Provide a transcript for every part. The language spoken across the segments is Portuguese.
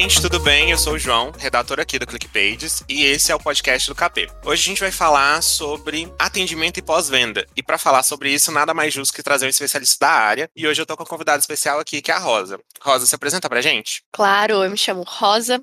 Gente, tudo bem? Eu sou o João, redator aqui do ClickPages, e esse é o podcast do KP. Hoje a gente vai falar sobre atendimento e pós-venda. E para falar sobre isso, nada mais justo que trazer um especialista da área. E hoje eu tô com uma convidada especial aqui, que é a Rosa. Rosa, se apresenta pra gente? Claro, eu me chamo Rosa.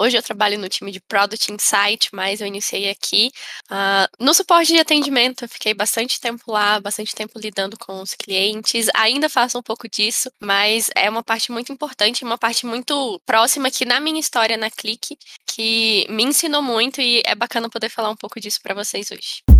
Hoje eu trabalho no time de Product Insight, mas eu iniciei aqui uh, no suporte de atendimento. Eu fiquei bastante tempo lá, bastante tempo lidando com os clientes. Ainda faço um pouco disso, mas é uma parte muito importante, uma parte muito próxima aqui na minha história na Clique, que me ensinou muito e é bacana poder falar um pouco disso para vocês hoje.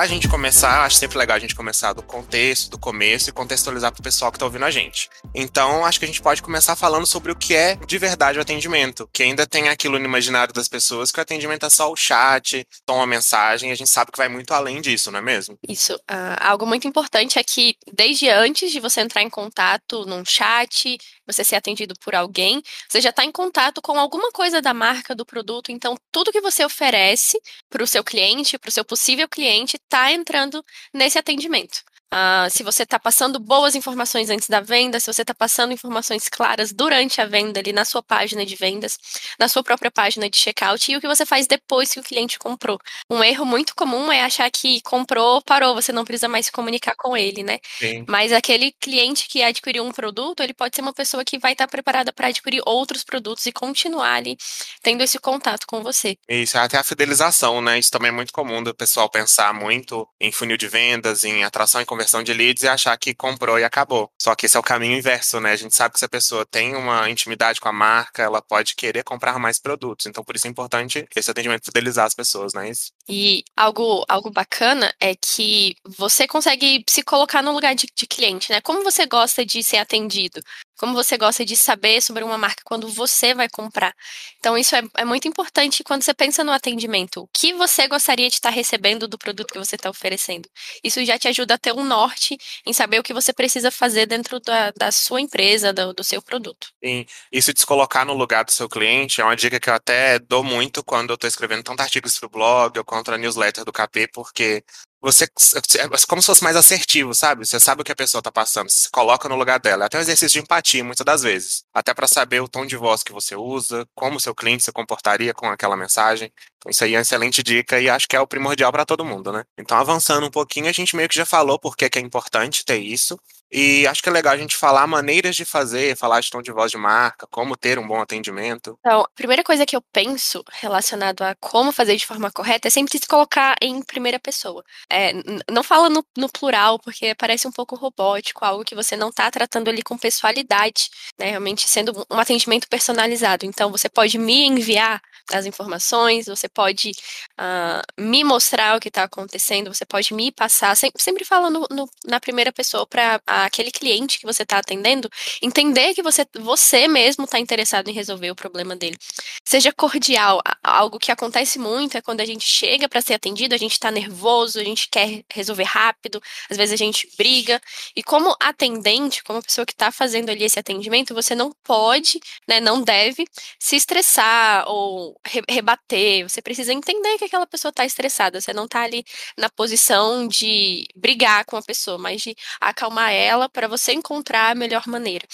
Pra gente começar, acho sempre legal a gente começar do contexto, do começo e contextualizar pro pessoal que tá ouvindo a gente. Então, acho que a gente pode começar falando sobre o que é de verdade o atendimento, que ainda tem aquilo no imaginário das pessoas que o atendimento é só o chat, toma mensagem, e a gente sabe que vai muito além disso, não é mesmo? Isso. Uh, algo muito importante é que desde antes de você entrar em contato num chat, você ser atendido por alguém, você já está em contato com alguma coisa da marca, do produto. Então, tudo que você oferece para o seu cliente, para o seu possível cliente, está entrando nesse atendimento. Uh, se você está passando boas informações antes da venda, se você está passando informações claras durante a venda ali na sua página de vendas, na sua própria página de checkout e o que você faz depois que o cliente comprou. Um erro muito comum é achar que comprou, parou, você não precisa mais se comunicar com ele, né? Sim. Mas aquele cliente que adquiriu um produto, ele pode ser uma pessoa que vai estar tá preparada para adquirir outros produtos e continuar ali tendo esse contato com você. Isso, até a fidelização, né? Isso também é muito comum do pessoal pensar muito em funil de vendas, em atração e conversão de leads e achar que comprou e acabou. Só que esse é o caminho inverso, né? A gente sabe que se a pessoa tem uma intimidade com a marca, ela pode querer comprar mais produtos. Então, por isso é importante esse atendimento fidelizar as pessoas, não é isso? E algo, algo bacana é que você consegue se colocar no lugar de, de cliente, né? Como você gosta de ser atendido? Como você gosta de saber sobre uma marca quando você vai comprar? Então, isso é, é muito importante quando você pensa no atendimento. O que você gostaria de estar recebendo do produto que você está oferecendo? Isso já te ajuda a ter um norte em saber o que você precisa fazer dentro da, da sua empresa, do, do seu produto. Sim, isso de se colocar no lugar do seu cliente é uma dica que eu até dou muito quando eu estou escrevendo tanto artigos para o blog ou contra a newsletter do KP, porque você é como se fosse mais assertivo, sabe? Você sabe o que a pessoa tá passando, você se coloca no lugar dela. É até um exercício de empatia, muitas das vezes. Até para saber o tom de voz que você usa, como o seu cliente se comportaria com aquela mensagem. Então, isso aí é uma excelente dica e acho que é o primordial para todo mundo, né? Então, avançando um pouquinho, a gente meio que já falou por que é importante ter isso. E acho que é legal a gente falar maneiras de fazer, falar de tom de voz de marca, como ter um bom atendimento. Então, a primeira coisa que eu penso relacionado a como fazer de forma correta é sempre se colocar em primeira pessoa. É, não fala no, no, plural, porque parece um pouco robótico, algo que você não está tratando ali com pessoalidade, né? Realmente sendo um atendimento personalizado. Então, você pode me enviar as informações, você pode uh, me mostrar o que está acontecendo, você pode me passar, sempre, sempre fala no, na primeira pessoa para aquele cliente que você está atendendo entender que você, você mesmo está interessado em resolver o problema dele. Seja cordial, algo que acontece muito é quando a gente chega para ser atendido, a gente está nervoso, a gente quer resolver rápido, às vezes a gente briga, e como atendente, como pessoa que está fazendo ali esse atendimento, você não pode, né, não deve se estressar ou re rebater, você precisa entender que aquela pessoa está estressada, você não está ali na posição de brigar com a pessoa, mas de acalmar ela para você encontrar a melhor maneira.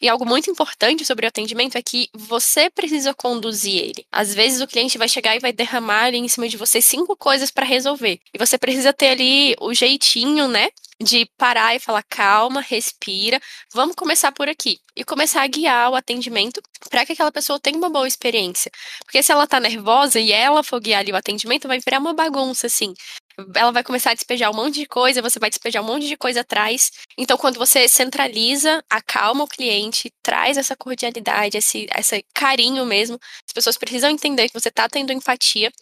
E algo muito importante sobre o atendimento é que você precisa conduzir ele. Às vezes o cliente vai chegar e vai derramar ali em cima de você cinco coisas para resolver. E você precisa ter ali o jeitinho, né? de parar e falar calma, respira, vamos começar por aqui e começar a guiar o atendimento para que aquela pessoa tenha uma boa experiência. Porque se ela tá nervosa e ela for guiar ali o atendimento, vai virar uma bagunça assim ela vai começar a despejar um monte de coisa, você vai despejar um monte de coisa atrás. Então, quando você centraliza, acalma o cliente, traz essa cordialidade, esse, esse carinho mesmo, as pessoas precisam entender que você está tendo empatia,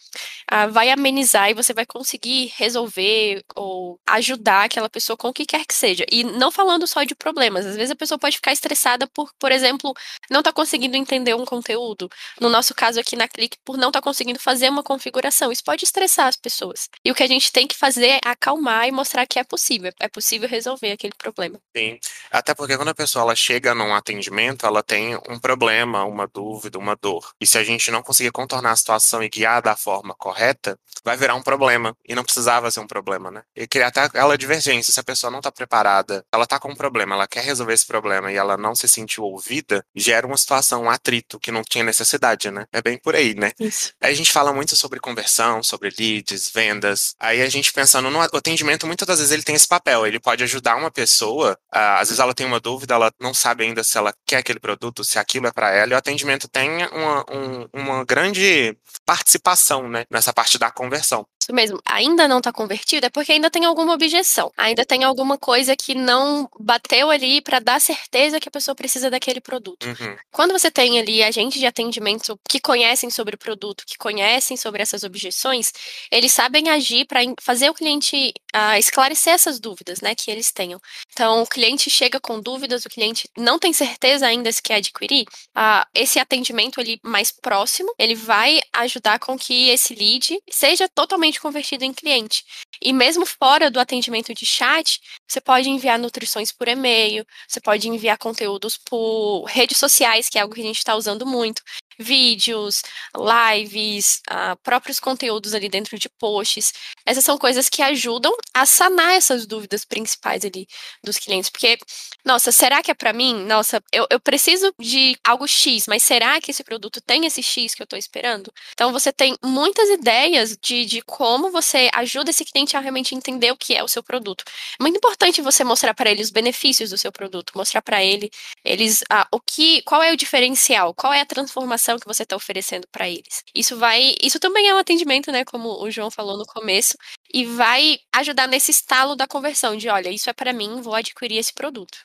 uh, vai amenizar e você vai conseguir resolver ou ajudar aquela pessoa com o que quer que seja. E não falando só de problemas, às vezes a pessoa pode ficar estressada por, por exemplo, não estar tá conseguindo entender um conteúdo. No nosso caso aqui na Clique, por não estar tá conseguindo fazer uma configuração. Isso pode estressar as pessoas. E o que a gente gente tem que fazer acalmar e mostrar que é possível, é possível resolver aquele problema. Sim, até porque quando a pessoa ela chega num atendimento, ela tem um problema, uma dúvida, uma dor. E se a gente não conseguir contornar a situação e guiar da forma correta, vai virar um problema. E não precisava ser um problema, né? E criar até aquela divergência. Se a pessoa não está preparada, ela está com um problema, ela quer resolver esse problema e ela não se sentiu ouvida, gera uma situação, um atrito que não tinha necessidade, né? É bem por aí, né? Isso. Aí a gente fala muito sobre conversão, sobre leads, vendas. Aí a gente pensando no atendimento, muitas das vezes ele tem esse papel. Ele pode ajudar uma pessoa, às vezes ela tem uma dúvida, ela não sabe ainda se ela quer aquele produto, se aquilo é para ela. E o atendimento tem uma, um, uma grande participação, né? Nessa parte da conversão. Isso mesmo. Ainda não está convertido é porque ainda tem alguma objeção. Ainda tem alguma coisa que não bateu ali para dar certeza que a pessoa precisa daquele produto. Uhum. Quando você tem ali agentes de atendimento que conhecem sobre o produto, que conhecem sobre essas objeções, eles sabem agir para fazer o cliente uh, esclarecer essas dúvidas, né, que eles tenham. Então, o cliente chega com dúvidas, o cliente não tem certeza ainda se quer adquirir, uh, esse atendimento ali mais próximo, ele vai ajudar com que esse lead seja totalmente convertido em cliente. E mesmo fora do atendimento de chat, você pode enviar nutrições por e-mail, você pode enviar conteúdos por redes sociais, que é algo que a gente está usando muito vídeos, lives, uh, próprios conteúdos ali dentro de posts. Essas são coisas que ajudam a sanar essas dúvidas principais ali dos clientes. Porque, nossa, será que é para mim? Nossa, eu, eu preciso de algo X, mas será que esse produto tem esse X que eu estou esperando? Então, você tem muitas ideias de, de como você ajuda esse cliente a realmente entender o que é o seu produto. É muito importante você mostrar para ele os benefícios do seu produto, mostrar para ele eles uh, o que, qual é o diferencial, qual é a transformação que você está oferecendo para eles. Isso vai, isso também é um atendimento, né, como o João falou no começo, e vai ajudar nesse estalo da conversão de, olha, isso é para mim, vou adquirir esse produto.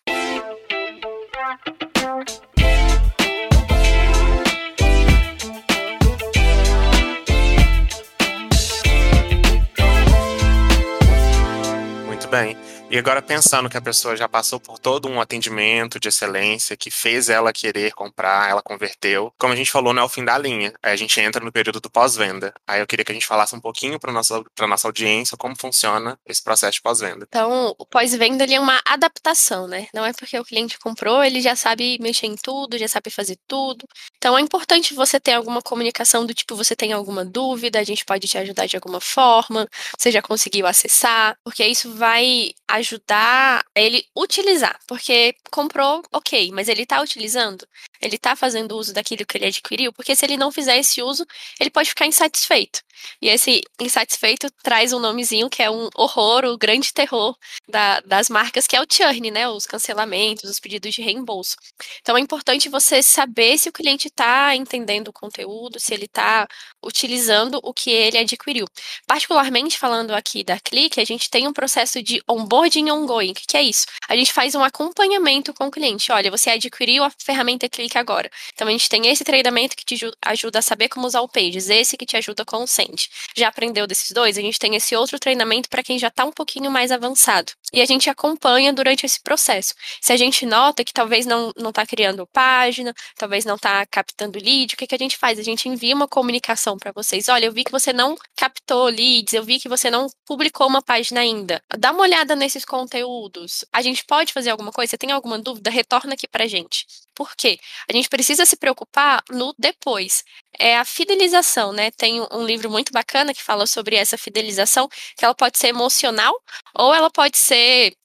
Muito bem. E agora pensando que a pessoa já passou por todo um atendimento de excelência que fez ela querer comprar, ela converteu. Como a gente falou, não é o fim da linha. Aí a gente entra no período do pós-venda. Aí eu queria que a gente falasse um pouquinho para nossa para nossa audiência como funciona esse processo de pós-venda. Então, o pós-venda é uma adaptação, né? Não é porque o cliente comprou, ele já sabe mexer em tudo, já sabe fazer tudo. Então, é importante você ter alguma comunicação do tipo, você tem alguma dúvida, a gente pode te ajudar de alguma forma, você já conseguiu acessar, porque isso vai ajudar ele utilizar, porque comprou, ok, mas ele está utilizando, ele está fazendo uso daquilo que ele adquiriu, porque se ele não fizer esse uso, ele pode ficar insatisfeito. E esse insatisfeito traz um nomezinho que é um horror, o grande terror da, das marcas, que é o churn, né? Os cancelamentos, os pedidos de reembolso. Então é importante você saber se o cliente está entendendo o conteúdo, se ele está utilizando o que ele adquiriu. Particularmente falando aqui da Clique, a gente tem um processo de onboarding ongoing. O que é isso? A gente faz um acompanhamento com o cliente. Olha, você adquiriu a ferramenta Clique agora. Então a gente tem esse treinamento que te ajuda a saber como usar o Pages, esse que te ajuda com o frente. Já aprendeu desses dois? A gente tem esse outro treinamento para quem já está um pouquinho mais avançado. E a gente acompanha durante esse processo. Se a gente nota que talvez não está criando página, talvez não está captando lead, o que, que a gente faz? A gente envia uma comunicação para vocês. Olha, eu vi que você não captou leads, eu vi que você não publicou uma página ainda. Dá uma olhada nesses conteúdos. A gente pode fazer alguma coisa? Você tem alguma dúvida? Retorna aqui para gente. Por quê? A gente precisa se preocupar no depois. É a fidelização, né? Tem um livro muito bacana que fala sobre essa fidelização, que ela pode ser emocional ou ela pode ser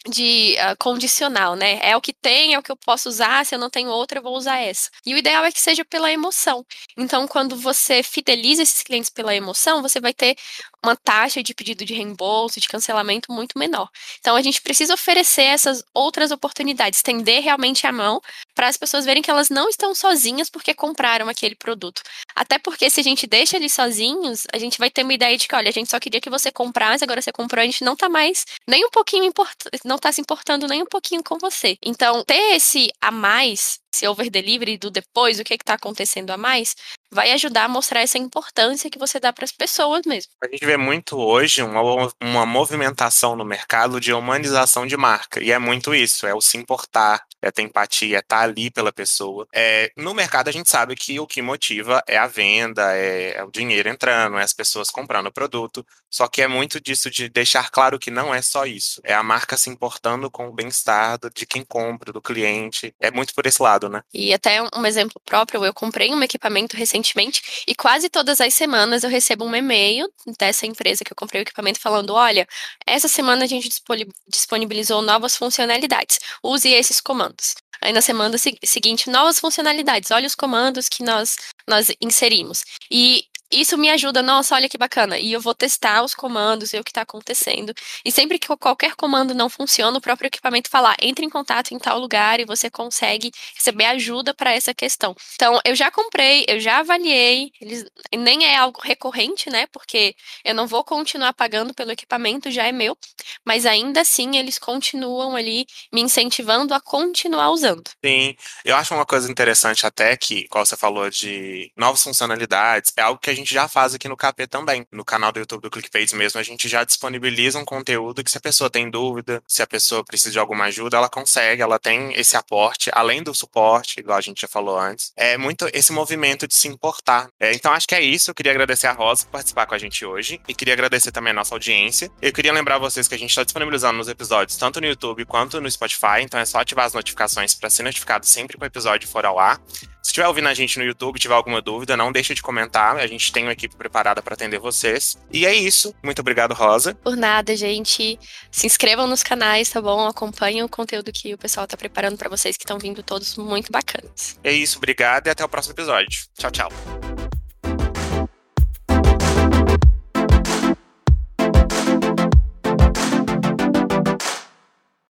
de uh, condicional, né? É o que tem, é o que eu posso usar, se eu não tenho outra, eu vou usar essa. E o ideal é que seja pela emoção. Então, quando você fideliza esses clientes pela emoção, você vai ter uma taxa de pedido de reembolso, de cancelamento muito menor. Então, a gente precisa oferecer essas outras oportunidades, estender realmente a mão para as pessoas verem que elas não estão sozinhas porque compraram aquele produto. Até porque se a gente deixa eles sozinhos, a gente vai ter uma ideia de que, olha, a gente só queria que você comprasse, agora você comprou, a gente não tá mais nem um pouquinho importando, não tá se importando nem um pouquinho com você. Então, ter esse a mais, esse over delivery do depois, o que é está acontecendo a mais, vai ajudar a mostrar essa importância que você dá para as pessoas mesmo. A gente vê muito hoje uma, uma movimentação no mercado de humanização de marca, e é muito isso, é o se importar, é ter empatia, é estar ali pela pessoa. É, no mercado a gente sabe que o que motiva é a venda, é, é o dinheiro entrando, é as pessoas comprando o produto, só que é muito disso de deixar claro que não é só isso, é a marca se importando com o bem-estar de quem compra, do cliente, é muito por esse lado, né? E até um exemplo próprio, eu comprei um equipamento recentemente e quase todas as semanas eu recebo um e-mail dessa empresa que eu comprei o equipamento falando, olha, essa semana a gente disponibilizou novas funcionalidades, use esses comandos. Aí na semana seguinte, novas funcionalidades. Olha os comandos que nós, nós inserimos. E isso me ajuda, nossa, olha que bacana. E eu vou testar os comandos, ver o que está acontecendo. E sempre que qualquer comando não funciona, o próprio equipamento falar, entre em contato em tal lugar e você consegue receber ajuda para essa questão. Então, eu já comprei, eu já avaliei, eles nem é algo recorrente, né? Porque eu não vou continuar pagando pelo equipamento, já é meu, mas ainda assim eles continuam ali me incentivando a continuar usando. Sim, eu acho uma coisa interessante até que, como você falou de novas funcionalidades, é algo que a gente já faz aqui no KP também. No canal do YouTube do ClickPages mesmo, a gente já disponibiliza um conteúdo que se a pessoa tem dúvida, se a pessoa precisa de alguma ajuda, ela consegue, ela tem esse aporte, além do suporte, igual a gente já falou antes. É muito esse movimento de se importar. É, então acho que é isso. Eu queria agradecer a Rosa por participar com a gente hoje e queria agradecer também a nossa audiência. Eu queria lembrar vocês que a gente está disponibilizando nos episódios tanto no YouTube quanto no Spotify, então é só ativar as notificações para ser notificado sempre que o episódio for ao ar. Se estiver ouvindo a gente no YouTube, tiver alguma dúvida, não deixe de comentar. A gente tem uma equipe preparada para atender vocês. E é isso. Muito obrigado, Rosa. Por nada, gente. Se inscrevam nos canais, tá bom? Acompanhem o conteúdo que o pessoal tá preparando para vocês, que estão vindo todos muito bacanas. É isso, obrigado e até o próximo episódio. Tchau, tchau.